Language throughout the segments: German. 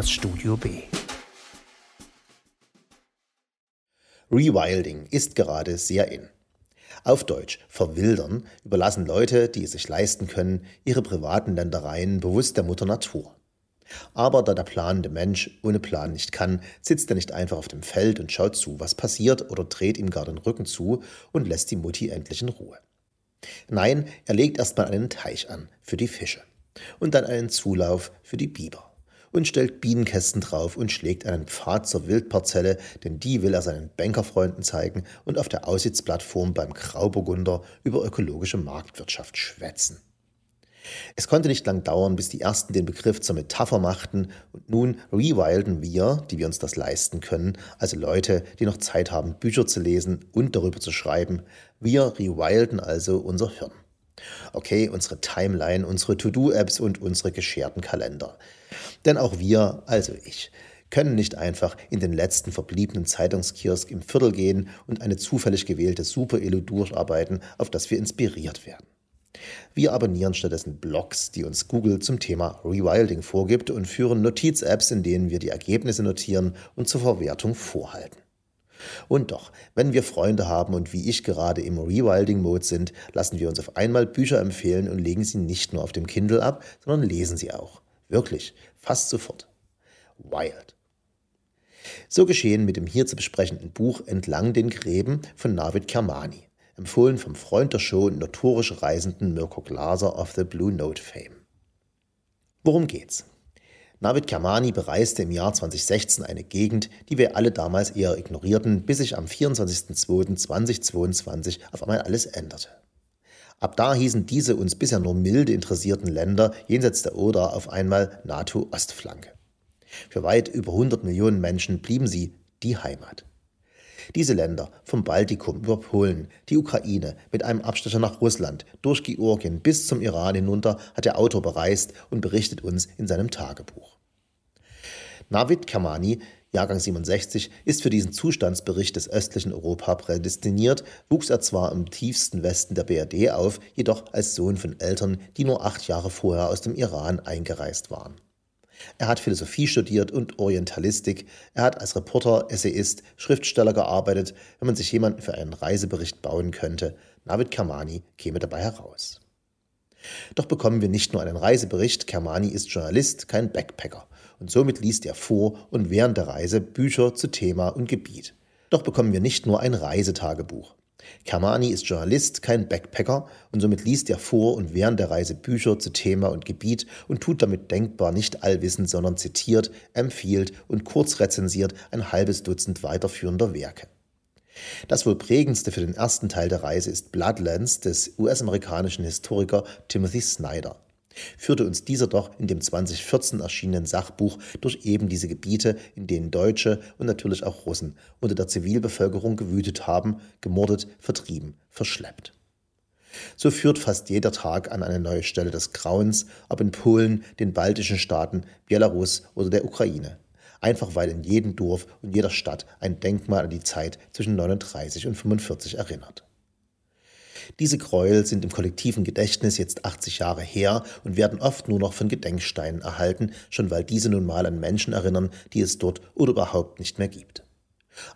das Studio B. Rewilding ist gerade sehr in. Auf Deutsch verwildern überlassen Leute, die es sich leisten können, ihre privaten Ländereien bewusst der Mutter Natur. Aber da der planende Mensch ohne Plan nicht kann, sitzt er nicht einfach auf dem Feld und schaut zu, was passiert oder dreht ihm gar den Rücken zu und lässt die Mutti endlich in Ruhe. Nein, er legt erstmal einen Teich an für die Fische und dann einen Zulauf für die Biber und stellt Bienenkästen drauf und schlägt einen Pfad zur Wildparzelle, denn die will er seinen Bankerfreunden zeigen und auf der Aussichtsplattform beim Grauburgunder über ökologische Marktwirtschaft schwätzen. Es konnte nicht lang dauern, bis die ersten den Begriff zur Metapher machten und nun rewilden wir, die wir uns das leisten können, also Leute, die noch Zeit haben, Bücher zu lesen und darüber zu schreiben, wir rewilden also unser Hirn. Okay, unsere Timeline, unsere To-Do-Apps und unsere gescherten Kalender. Denn auch wir, also ich, können nicht einfach in den letzten verbliebenen Zeitungskiosk im Viertel gehen und eine zufällig gewählte Super-Elo durcharbeiten, auf das wir inspiriert werden. Wir abonnieren stattdessen Blogs, die uns Google zum Thema Rewilding vorgibt und führen Notiz-Apps, in denen wir die Ergebnisse notieren und zur Verwertung vorhalten. Und doch, wenn wir Freunde haben und wie ich gerade im Rewilding-Mode sind, lassen wir uns auf einmal Bücher empfehlen und legen sie nicht nur auf dem Kindle ab, sondern lesen sie auch. Wirklich, fast sofort. Wild. So geschehen mit dem hier zu besprechenden Buch Entlang den Gräben von Navid Kermani, empfohlen vom Freund der Show und notorisch reisenden Mirko Glaser of the Blue Note Fame. Worum geht's? Navid Kermani bereiste im Jahr 2016 eine Gegend, die wir alle damals eher ignorierten, bis sich am 24.02.2022 auf einmal alles änderte. Ab da hießen diese uns bisher nur milde interessierten Länder jenseits der Oder auf einmal NATO-Ostflanke. Für weit über 100 Millionen Menschen blieben sie die Heimat. Diese Länder, vom Baltikum über Polen, die Ukraine, mit einem Abstecher nach Russland, durch Georgien bis zum Iran hinunter, hat der Autor bereist und berichtet uns in seinem Tagebuch. Navid Kamani, Jahrgang 67, ist für diesen Zustandsbericht des östlichen Europa prädestiniert, wuchs er zwar im tiefsten Westen der BRD auf, jedoch als Sohn von Eltern, die nur acht Jahre vorher aus dem Iran eingereist waren. Er hat Philosophie studiert und Orientalistik. Er hat als Reporter, Essayist, Schriftsteller gearbeitet. Wenn man sich jemanden für einen Reisebericht bauen könnte, Navid Kermani käme dabei heraus. Doch bekommen wir nicht nur einen Reisebericht, Kermani ist Journalist, kein Backpacker. Und somit liest er vor und während der Reise Bücher zu Thema und Gebiet. Doch bekommen wir nicht nur ein Reisetagebuch. Kermani ist Journalist, kein Backpacker und somit liest er vor und während der Reise Bücher zu Thema und Gebiet und tut damit denkbar nicht allwissend, sondern zitiert, empfiehlt und kurz rezensiert ein halbes Dutzend weiterführender Werke. Das wohl prägendste für den ersten Teil der Reise ist Bloodlands des US-amerikanischen Historiker Timothy Snyder führte uns dieser doch in dem 2014 erschienenen Sachbuch durch eben diese Gebiete, in denen Deutsche und natürlich auch Russen unter der Zivilbevölkerung gewütet haben, gemordet, vertrieben, verschleppt. So führt fast jeder Tag an eine neue Stelle des Grauens, ob in Polen, den baltischen Staaten, Belarus oder der Ukraine. Einfach weil in jedem Dorf und jeder Stadt ein Denkmal an die Zeit zwischen 39 und 45 erinnert. Diese Gräuel sind im kollektiven Gedächtnis jetzt 80 Jahre her und werden oft nur noch von Gedenksteinen erhalten, schon weil diese nun mal an Menschen erinnern, die es dort oder überhaupt nicht mehr gibt.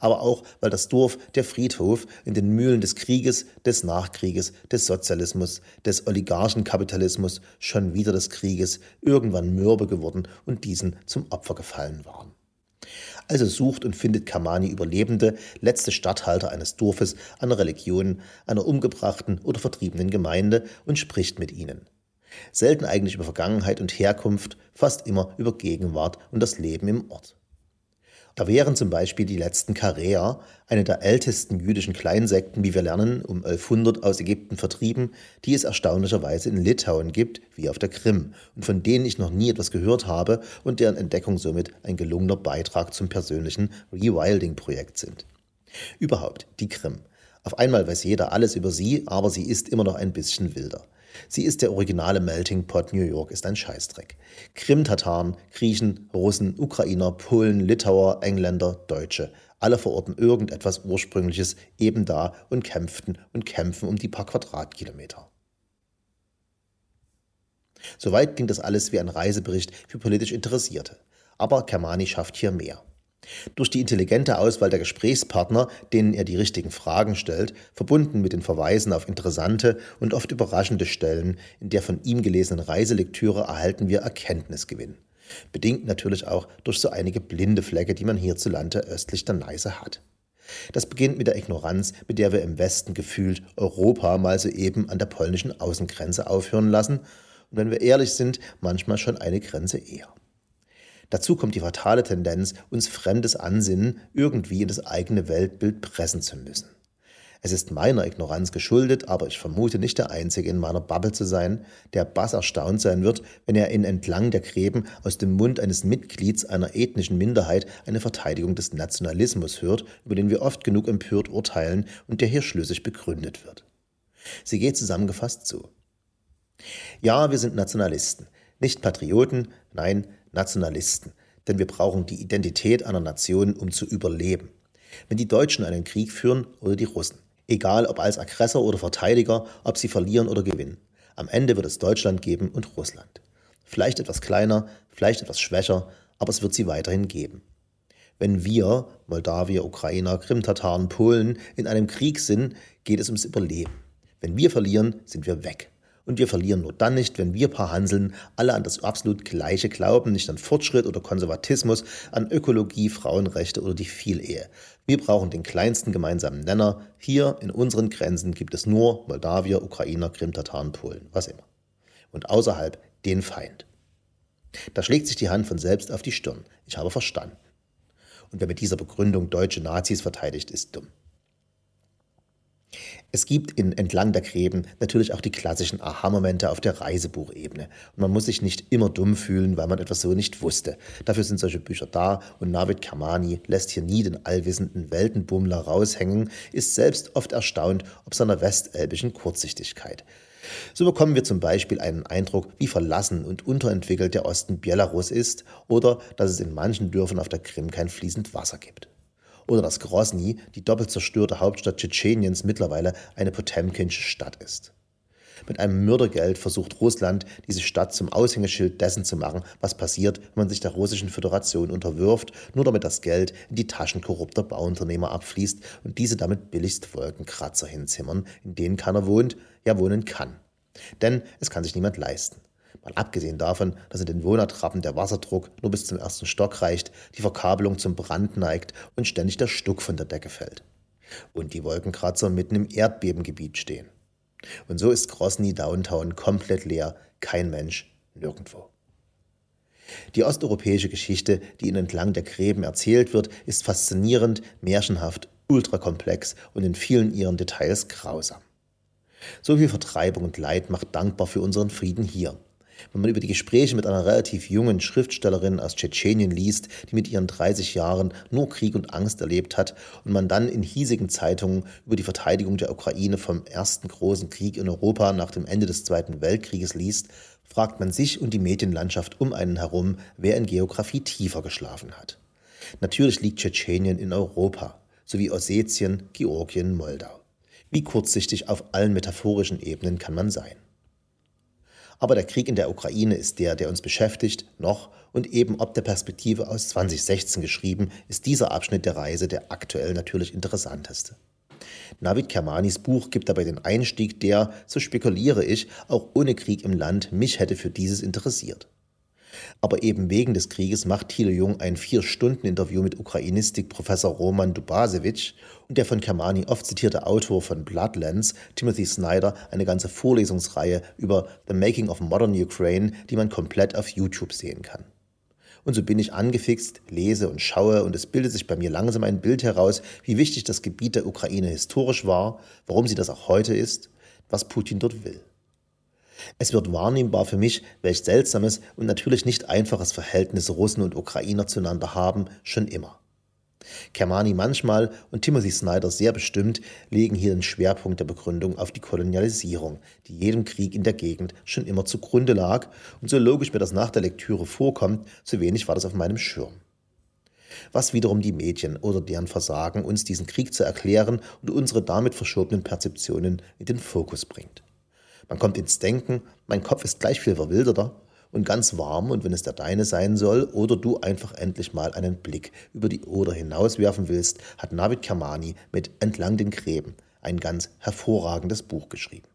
Aber auch, weil das Dorf, der Friedhof, in den Mühlen des Krieges, des Nachkrieges, des Sozialismus, des Oligarchenkapitalismus, schon wieder des Krieges, irgendwann mürbe geworden und diesen zum Opfer gefallen waren. Also sucht und findet Kamani Überlebende, letzte Statthalter eines Dorfes, einer Religion, einer umgebrachten oder vertriebenen Gemeinde und spricht mit ihnen. Selten eigentlich über Vergangenheit und Herkunft, fast immer über Gegenwart und das Leben im Ort. Da wären zum Beispiel die letzten Karäer, eine der ältesten jüdischen Kleinsekten, wie wir lernen, um 1100 aus Ägypten vertrieben, die es erstaunlicherweise in Litauen gibt, wie auf der Krim, und von denen ich noch nie etwas gehört habe und deren Entdeckung somit ein gelungener Beitrag zum persönlichen Rewilding-Projekt sind. Überhaupt, die Krim. Auf einmal weiß jeder alles über sie, aber sie ist immer noch ein bisschen wilder. Sie ist der originale Melting Pot New York, ist ein Scheißdreck. Krim-Tataren, Griechen, Russen, Ukrainer, Polen, Litauer, Engländer, Deutsche. Alle verorten irgendetwas Ursprüngliches eben da und kämpften und kämpfen um die paar Quadratkilometer. Soweit klingt das alles wie ein Reisebericht für politisch Interessierte. Aber Kermani schafft hier mehr. Durch die intelligente Auswahl der Gesprächspartner, denen er die richtigen Fragen stellt, verbunden mit den Verweisen auf interessante und oft überraschende Stellen in der von ihm gelesenen Reiselektüre erhalten wir Erkenntnisgewinn. Bedingt natürlich auch durch so einige blinde Flecke, die man hierzulande östlich der Neiße hat. Das beginnt mit der Ignoranz, mit der wir im Westen gefühlt Europa mal soeben an der polnischen Außengrenze aufhören lassen und wenn wir ehrlich sind, manchmal schon eine Grenze eher. Dazu kommt die fatale Tendenz, uns fremdes Ansinnen irgendwie in das eigene Weltbild pressen zu müssen. Es ist meiner Ignoranz geschuldet, aber ich vermute nicht der Einzige in meiner Bubble zu sein, der bass erstaunt sein wird, wenn er in Entlang der Gräben aus dem Mund eines Mitglieds einer ethnischen Minderheit eine Verteidigung des Nationalismus hört, über den wir oft genug empört urteilen und der hier schlüssig begründet wird. Sie geht zusammengefasst so. Ja, wir sind Nationalisten, nicht Patrioten, nein, Nationalisten, denn wir brauchen die Identität einer Nation, um zu überleben. Wenn die Deutschen einen Krieg führen oder die Russen, egal ob als Aggressor oder Verteidiger, ob sie verlieren oder gewinnen, am Ende wird es Deutschland geben und Russland. Vielleicht etwas kleiner, vielleicht etwas schwächer, aber es wird sie weiterhin geben. Wenn wir, Moldawier, Ukrainer, Krimtataren, Polen, in einem Krieg sind, geht es ums Überleben. Wenn wir verlieren, sind wir weg. Und wir verlieren nur dann nicht, wenn wir paar Hanseln alle an das absolut Gleiche glauben, nicht an Fortschritt oder Konservatismus, an Ökologie, Frauenrechte oder die Vielehe. Wir brauchen den kleinsten gemeinsamen Nenner. Hier in unseren Grenzen gibt es nur Moldawier, Ukrainer, Krimtataren, Polen, was immer. Und außerhalb den Feind. Da schlägt sich die Hand von selbst auf die Stirn. Ich habe verstanden. Und wer mit dieser Begründung deutsche Nazis verteidigt, ist dumm. Es gibt in Entlang der Gräben natürlich auch die klassischen Aha-Momente auf der Reisebuchebene. Und man muss sich nicht immer dumm fühlen, weil man etwas so nicht wusste. Dafür sind solche Bücher da und Navid Kermani lässt hier nie den allwissenden Weltenbummler raushängen, ist selbst oft erstaunt ob seiner westelbischen Kurzsichtigkeit. So bekommen wir zum Beispiel einen Eindruck, wie verlassen und unterentwickelt der Osten Belarus ist oder dass es in manchen Dörfern auf der Krim kein fließend Wasser gibt oder dass Grosny, die doppelt zerstörte Hauptstadt Tschetscheniens, mittlerweile eine potemkinsche Stadt ist. Mit einem Mördergeld versucht Russland, diese Stadt zum Aushängeschild dessen zu machen, was passiert, wenn man sich der Russischen Föderation unterwirft, nur damit das Geld in die Taschen korrupter Bauunternehmer abfließt und diese damit billigst Wolkenkratzer hinzimmern, in denen keiner wohnt, ja wohnen kann. Denn es kann sich niemand leisten. Mal abgesehen davon, dass in den Wohnertrappen der Wasserdruck nur bis zum ersten Stock reicht, die Verkabelung zum Brand neigt und ständig der Stuck von der Decke fällt. Und die Wolkenkratzer mitten im Erdbebengebiet stehen. Und so ist Grosny Downtown komplett leer, kein Mensch, nirgendwo. Die osteuropäische Geschichte, die ihnen entlang der Gräben erzählt wird, ist faszinierend, märchenhaft, ultrakomplex und in vielen ihren Details grausam. So viel Vertreibung und Leid macht dankbar für unseren Frieden hier. Wenn man über die Gespräche mit einer relativ jungen Schriftstellerin aus Tschetschenien liest, die mit ihren 30 Jahren nur Krieg und Angst erlebt hat, und man dann in hiesigen Zeitungen über die Verteidigung der Ukraine vom ersten großen Krieg in Europa nach dem Ende des Zweiten Weltkrieges liest, fragt man sich und die Medienlandschaft um einen herum, wer in Geografie tiefer geschlafen hat. Natürlich liegt Tschetschenien in Europa, sowie Ossetien, Georgien, Moldau. Wie kurzsichtig auf allen metaphorischen Ebenen kann man sein. Aber der Krieg in der Ukraine ist der, der uns beschäftigt, noch und eben ob der Perspektive aus 2016 geschrieben, ist dieser Abschnitt der Reise der aktuell natürlich interessanteste. Navid Kermanis Buch gibt dabei den Einstieg, der, so spekuliere ich, auch ohne Krieg im Land mich hätte für dieses interessiert. Aber eben wegen des Krieges macht Thilo Jung ein Vier-Stunden-Interview mit Ukrainistik-Professor Roman Dubasevich und der von Kermani oft zitierte Autor von Bloodlands, Timothy Snyder, eine ganze Vorlesungsreihe über The Making of Modern Ukraine, die man komplett auf YouTube sehen kann. Und so bin ich angefixt, lese und schaue und es bildet sich bei mir langsam ein Bild heraus, wie wichtig das Gebiet der Ukraine historisch war, warum sie das auch heute ist, was Putin dort will. Es wird wahrnehmbar für mich, welch seltsames und natürlich nicht einfaches Verhältnis Russen und Ukrainer zueinander haben, schon immer. Kermani manchmal und Timothy Snyder sehr bestimmt legen hier den Schwerpunkt der Begründung auf die Kolonialisierung, die jedem Krieg in der Gegend schon immer zugrunde lag, und so logisch mir das nach der Lektüre vorkommt, so wenig war das auf meinem Schirm. Was wiederum die Medien oder deren Versagen, uns diesen Krieg zu erklären und unsere damit verschobenen Perzeptionen in den Fokus bringt. Man kommt ins Denken, mein Kopf ist gleich viel verwilderter und ganz warm und wenn es der deine sein soll oder du einfach endlich mal einen Blick über die Oder hinaus werfen willst, hat Navid Kermani mit Entlang den Gräben ein ganz hervorragendes Buch geschrieben.